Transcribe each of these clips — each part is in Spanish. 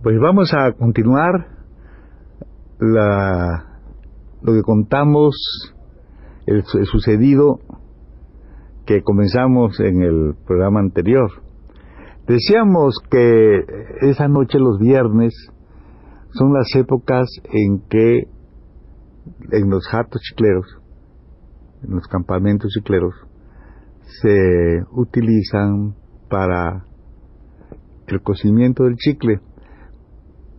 Pues vamos a continuar la lo que contamos, el, sucedido que comenzamos en el programa anterior. Decíamos que esa noche, los viernes, son las épocas en que en los jatos chicleros, en los campamentos chicleros, se utilizan para el cocimiento del chicle.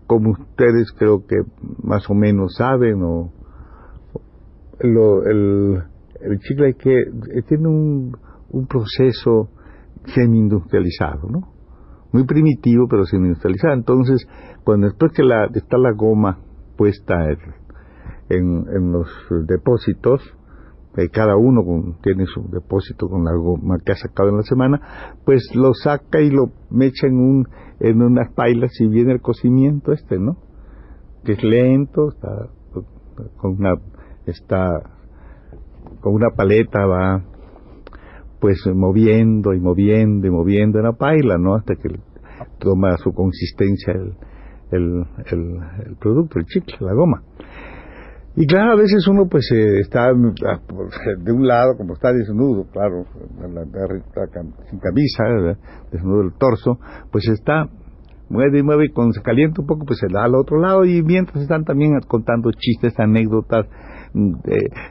Como ustedes creo que más o menos saben o lo, el, el chicle que eh, tiene un, un proceso semi-industrializado, ¿no? Muy primitivo, pero semi-industrializado. Entonces, cuando después que la, está la goma puesta en, en los depósitos, cada uno tiene su depósito con la goma que ha sacado en la semana, pues lo saca y lo mecha en, un, en unas pailas y viene el cocimiento este, ¿no? Que es lento, está con una está con una paleta va pues moviendo y moviendo y moviendo en la paila, ¿no? Hasta que toma su consistencia el, el, el, producto, el chicle, la goma. Y claro, a veces uno pues eh, está ah, de un lado, como está desnudo, claro, sin camisa, desnudo el torso, pues está mueve y mueve y cuando se calienta un poco pues se da al otro lado y mientras están también contando chistes, anécdotas,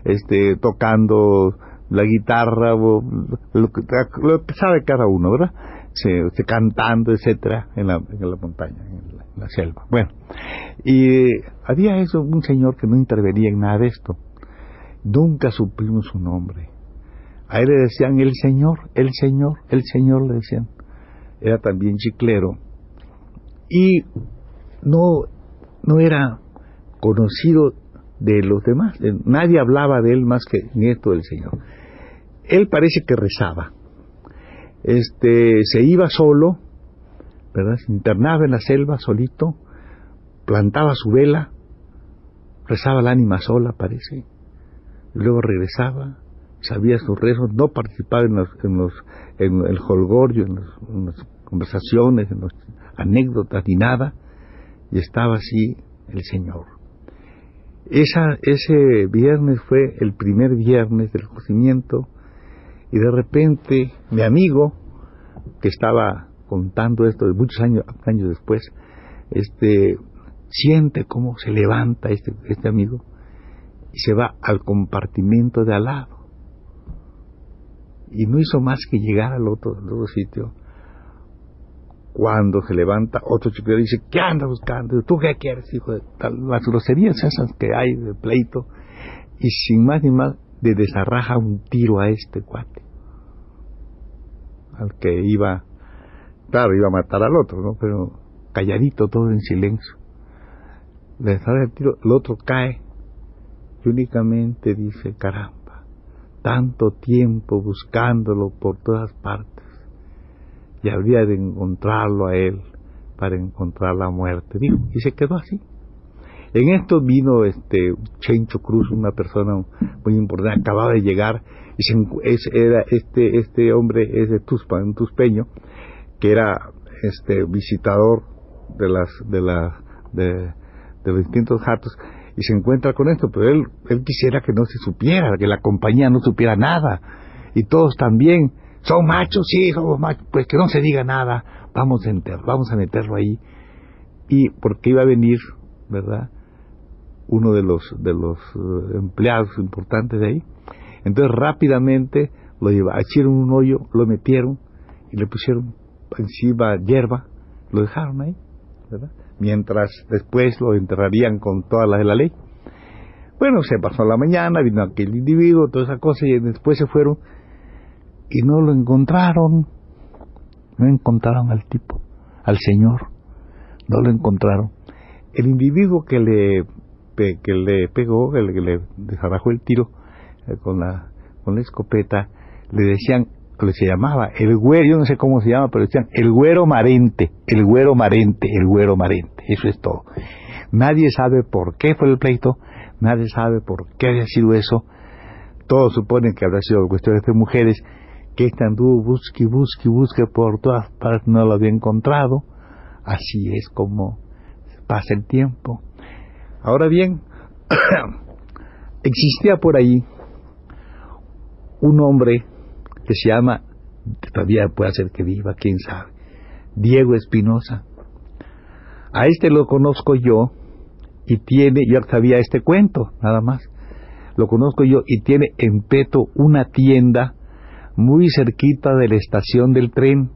este, tocando la guitarra, lo, que, lo que sabe cada uno, ¿verdad? Se, se cantando, etcétera, en la, en la montaña, en la, selva. Bueno, y había eso, un señor que no intervenía en nada de esto. Nunca supimos su nombre. A él le decían el señor, el señor, el señor le decían. Era también chiclero. Y no, no era conocido de los demás. Nadie hablaba de él más que nieto del Señor. Él parece que rezaba. Este, se iba solo, ¿verdad? Se internaba en la selva solito, plantaba su vela, rezaba el ánima sola, parece. Luego regresaba, sabía sus rezos, no participaba en, los, en, los, en el holgorio, en, en las conversaciones, en las anécdotas, ni nada, y estaba así el Señor ese viernes fue el primer viernes del cocimiento y de repente mi amigo, que estaba contando esto de muchos años, años después, este, siente cómo se levanta este, este amigo y se va al compartimento de al lado. Y no hizo más que llegar al otro, sitio cuando se levanta otro chico dice, ¿qué anda buscando? ¿Tú qué quieres, hijo de tal? Las groserías esas que hay de pleito. Y sin más ni más, le desarraja un tiro a este cuate. Al que iba, claro, iba a matar al otro, ¿no? Pero calladito, todo en silencio. Le desarraja el tiro, el otro cae y únicamente dice, caramba, tanto tiempo buscándolo por todas partes y habría de encontrarlo a él para encontrar la muerte. Dijo, y se quedó así. En esto vino este Chencho Cruz, una persona muy importante, acababa de llegar, y se, era este, este hombre es de Tuspa, un tuspeño, que era este visitador de las de la de, de los distintos y se encuentra con esto, pero él, él quisiera que no se supiera, que la compañía no supiera nada, y todos también, son machos, sí, somos machos, pues que no se diga nada, vamos a enterrar, vamos a meterlo ahí. Y porque iba a venir, ¿verdad? Uno de los, de los eh, empleados importantes de ahí. Entonces rápidamente lo lleva, hicieron un hoyo, lo metieron y le pusieron encima hierba, lo dejaron ahí, ¿verdad? Mientras después lo enterrarían con todas las de la ley. Bueno, se pasó la mañana, vino aquel individuo, toda esa cosa, y después se fueron y no lo encontraron. No encontraron al tipo, al señor. No lo encontraron. El individuo que le, que le pegó, le, que le desarrajó el tiro eh, con, la, con la escopeta, le decían, le se llamaba el güero, yo no sé cómo se llama, pero decían el güero marente, el güero marente, el güero marente. Eso es todo. Nadie sabe por qué fue el pleito, nadie sabe por qué había sido eso. Todos suponen que habrá sido cuestiones de mujeres, que este anduvo busque, busque, busque por todas partes, no lo había encontrado. Así es como pasa el tiempo. Ahora bien, existía por ahí un hombre que se llama, todavía puede ser que viva, quién sabe, Diego Espinosa. A este lo conozco yo y tiene, yo sabía este cuento, nada más. Lo conozco yo y tiene en Peto una tienda muy cerquita de la estación del tren.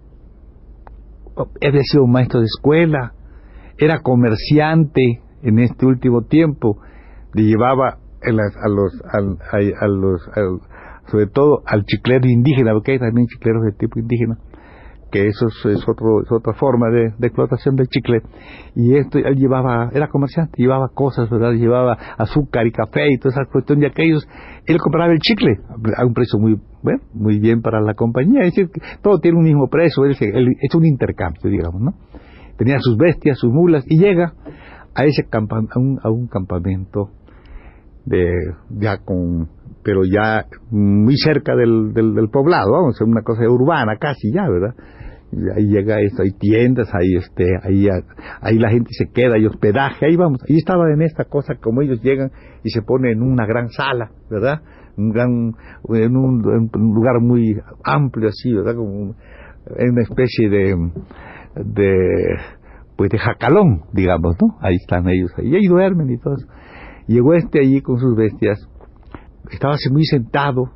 Había sido maestro de escuela, era comerciante en este último tiempo, le llevaba a, los, a, los, sobre todo al chiclero indígena, porque hay también chicleros de tipo indígena, que eso es, otro, es otra forma de, explotación del chicle. Y esto, él llevaba, era comerciante, llevaba cosas, ¿verdad? Llevaba azúcar y café y toda esa cuestión de aquellos. Él compraba el chicle a un precio muy, bueno, muy bien para la compañía. Es decir, todo tiene un mismo precio, es un intercambio, digamos, ¿no? Tenía sus bestias, sus mulas, y llega a ese a, un, a un campamento de, ya con pero ya muy cerca del, del, poblado, vamos, es una cosa urbana casi ya, ¿verdad? ahí llega esto, hay tiendas, ahí este, ahí, ahí la gente se queda, hay hospedaje, ahí vamos, ahí estaba en esta cosa como ellos llegan y se ponen en una gran sala, ¿verdad? Un gran, en un, lugar muy amplio así, ¿verdad? Como en una especie de, de, pues de jacalón, digamos, ¿no? Ahí están ellos, ahí, ahí duermen y todo eso. Llegó este allí con sus bestias, estaba así muy sentado,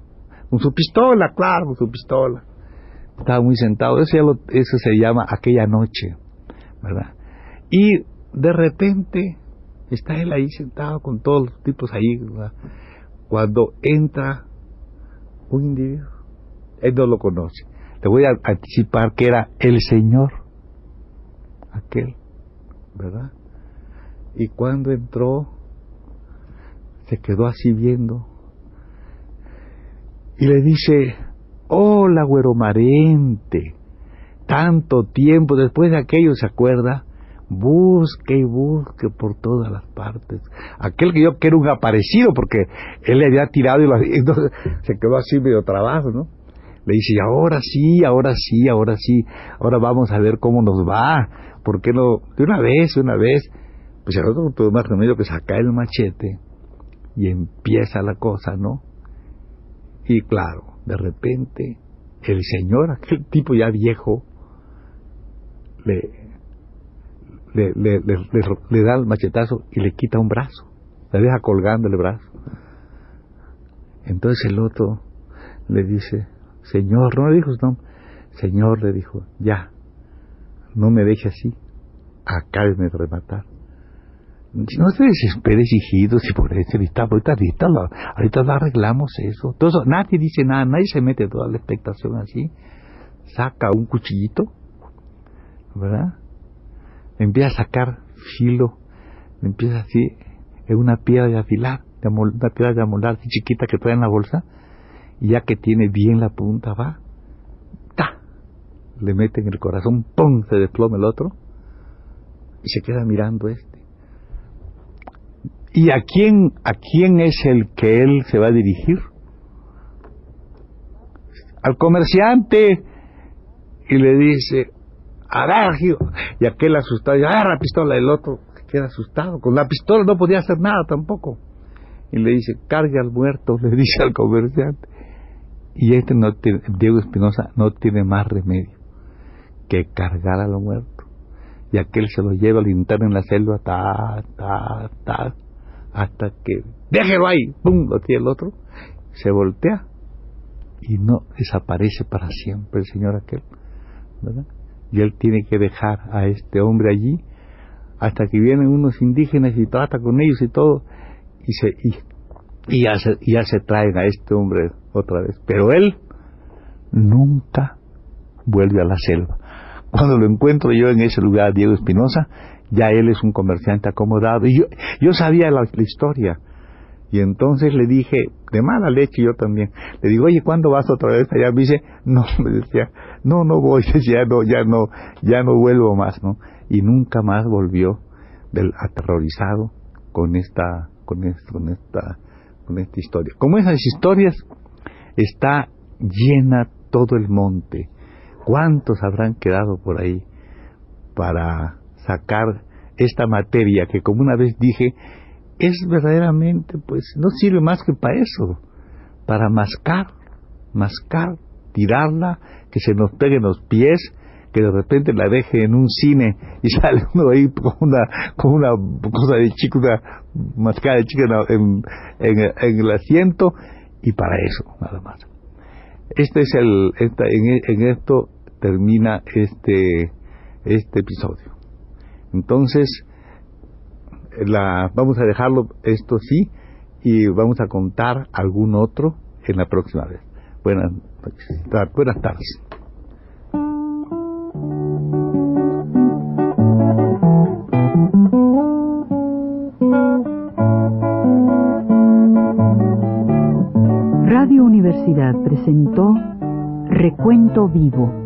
con su pistola, claro, con su pistola estaba muy sentado. Eso, eso se llama aquella noche, ¿verdad? Y de repente está él ahí sentado con todos los tipos ahí, ¿verdad? Cuando entra un individuo, él no lo conoce. Le voy a anticipar que era el Señor, aquel, ¿verdad? Y cuando entró, se quedó así viendo y le dice, Hola, güero marente. Tanto tiempo después de aquello se acuerda. Busque y busque por todas las partes. Aquel que yo quiero un aparecido porque él le había tirado y, entonces se quedó así medio trabajo, ¿no? Le dice, ahora sí, ahora sí, ahora sí, ahora vamos a ver cómo nos va. ¿Por qué no? De una vez, de una vez. Pues el otro tuvo más remedio que sacar el machete y empieza la cosa, ¿no? Y claro, de repente el señor, aquel tipo ya viejo, le, le, le, da el machetazo y le quita un brazo, le deja colgando el brazo. Entonces el otro le dice, Señor, no le dijo no, Señor le dijo, ya, no me deje así, acábeme de rematar. No te desesperes, hijitos, y por eso ahorita, ahorita, ahorita, lo, ahorita lo arreglamos eso. Todo Nadie dice nada, nadie se mete toda la expectación así. Saca un cuchillito, ¿verdad? Empieza a sacar filo, empieza así, en una piedra de afilar, una piedra de amolar así chiquita que trae en la bolsa, y ya que tiene bien la punta, va, ¡ta! Le mete en el corazón, ¡pum! Se desploma el otro, y se queda mirando este ¿Y a quién, a quién es el que él se va a dirigir? Al comerciante y le dice, agarra, y aquel asustado, agarra la pistola, el otro queda asustado, con la pistola no podía hacer nada tampoco. Y le dice, cargue al muerto, le dice al comerciante. Y este no tiene, Diego Espinosa no tiene más remedio que cargar a lo muerto. Y aquel se lo lleva al interno en la selva, ta, ta, ta, hasta que déjelo ahí, pum, lo tiene el otro, se voltea y no desaparece para siempre el señor aquel, ¿verdad? Y él tiene que dejar a este hombre allí hasta que vienen unos indígenas y trata con ellos y todo, y, se, y y ya se, ya se traen a este hombre otra vez. Pero él nunca vuelve a la selva. Cuando lo encuentro yo en ese lugar, Diego Espinosa, ya él es un comerciante acomodado. Y yo, yo sabía la, historia. Y entonces le dije, de mala leche yo también, le digo, oye, ¿cuándo vas otra vez allá? Me dice, no, me decía, no, no voy, ya no, ya no, ya no vuelvo más, ¿no? Y nunca más volvió del aterrorizado con esta, con esta, con esta, con esta historia. Como esas historias, está llena todo el monte. ¿Cuántos habrán quedado por ahí para sacar esta materia que como una vez dije es verdaderamente pues no sirve más que para eso, para mascar, mascar, tirarla, que se nos pegue en los pies, que de repente la deje en un cine y sale uno ahí con una, con una cosa de chico, una mascada de chica en, en, el asiento, y para eso, nada más. Este es el, en, en esto termina este, este episodio. Entonces, la, vamos a dejarlo esto sí y vamos a contar algún otro en la próxima vez. Buenas, buenas tardes. Radio Universidad presentó Recuento Vivo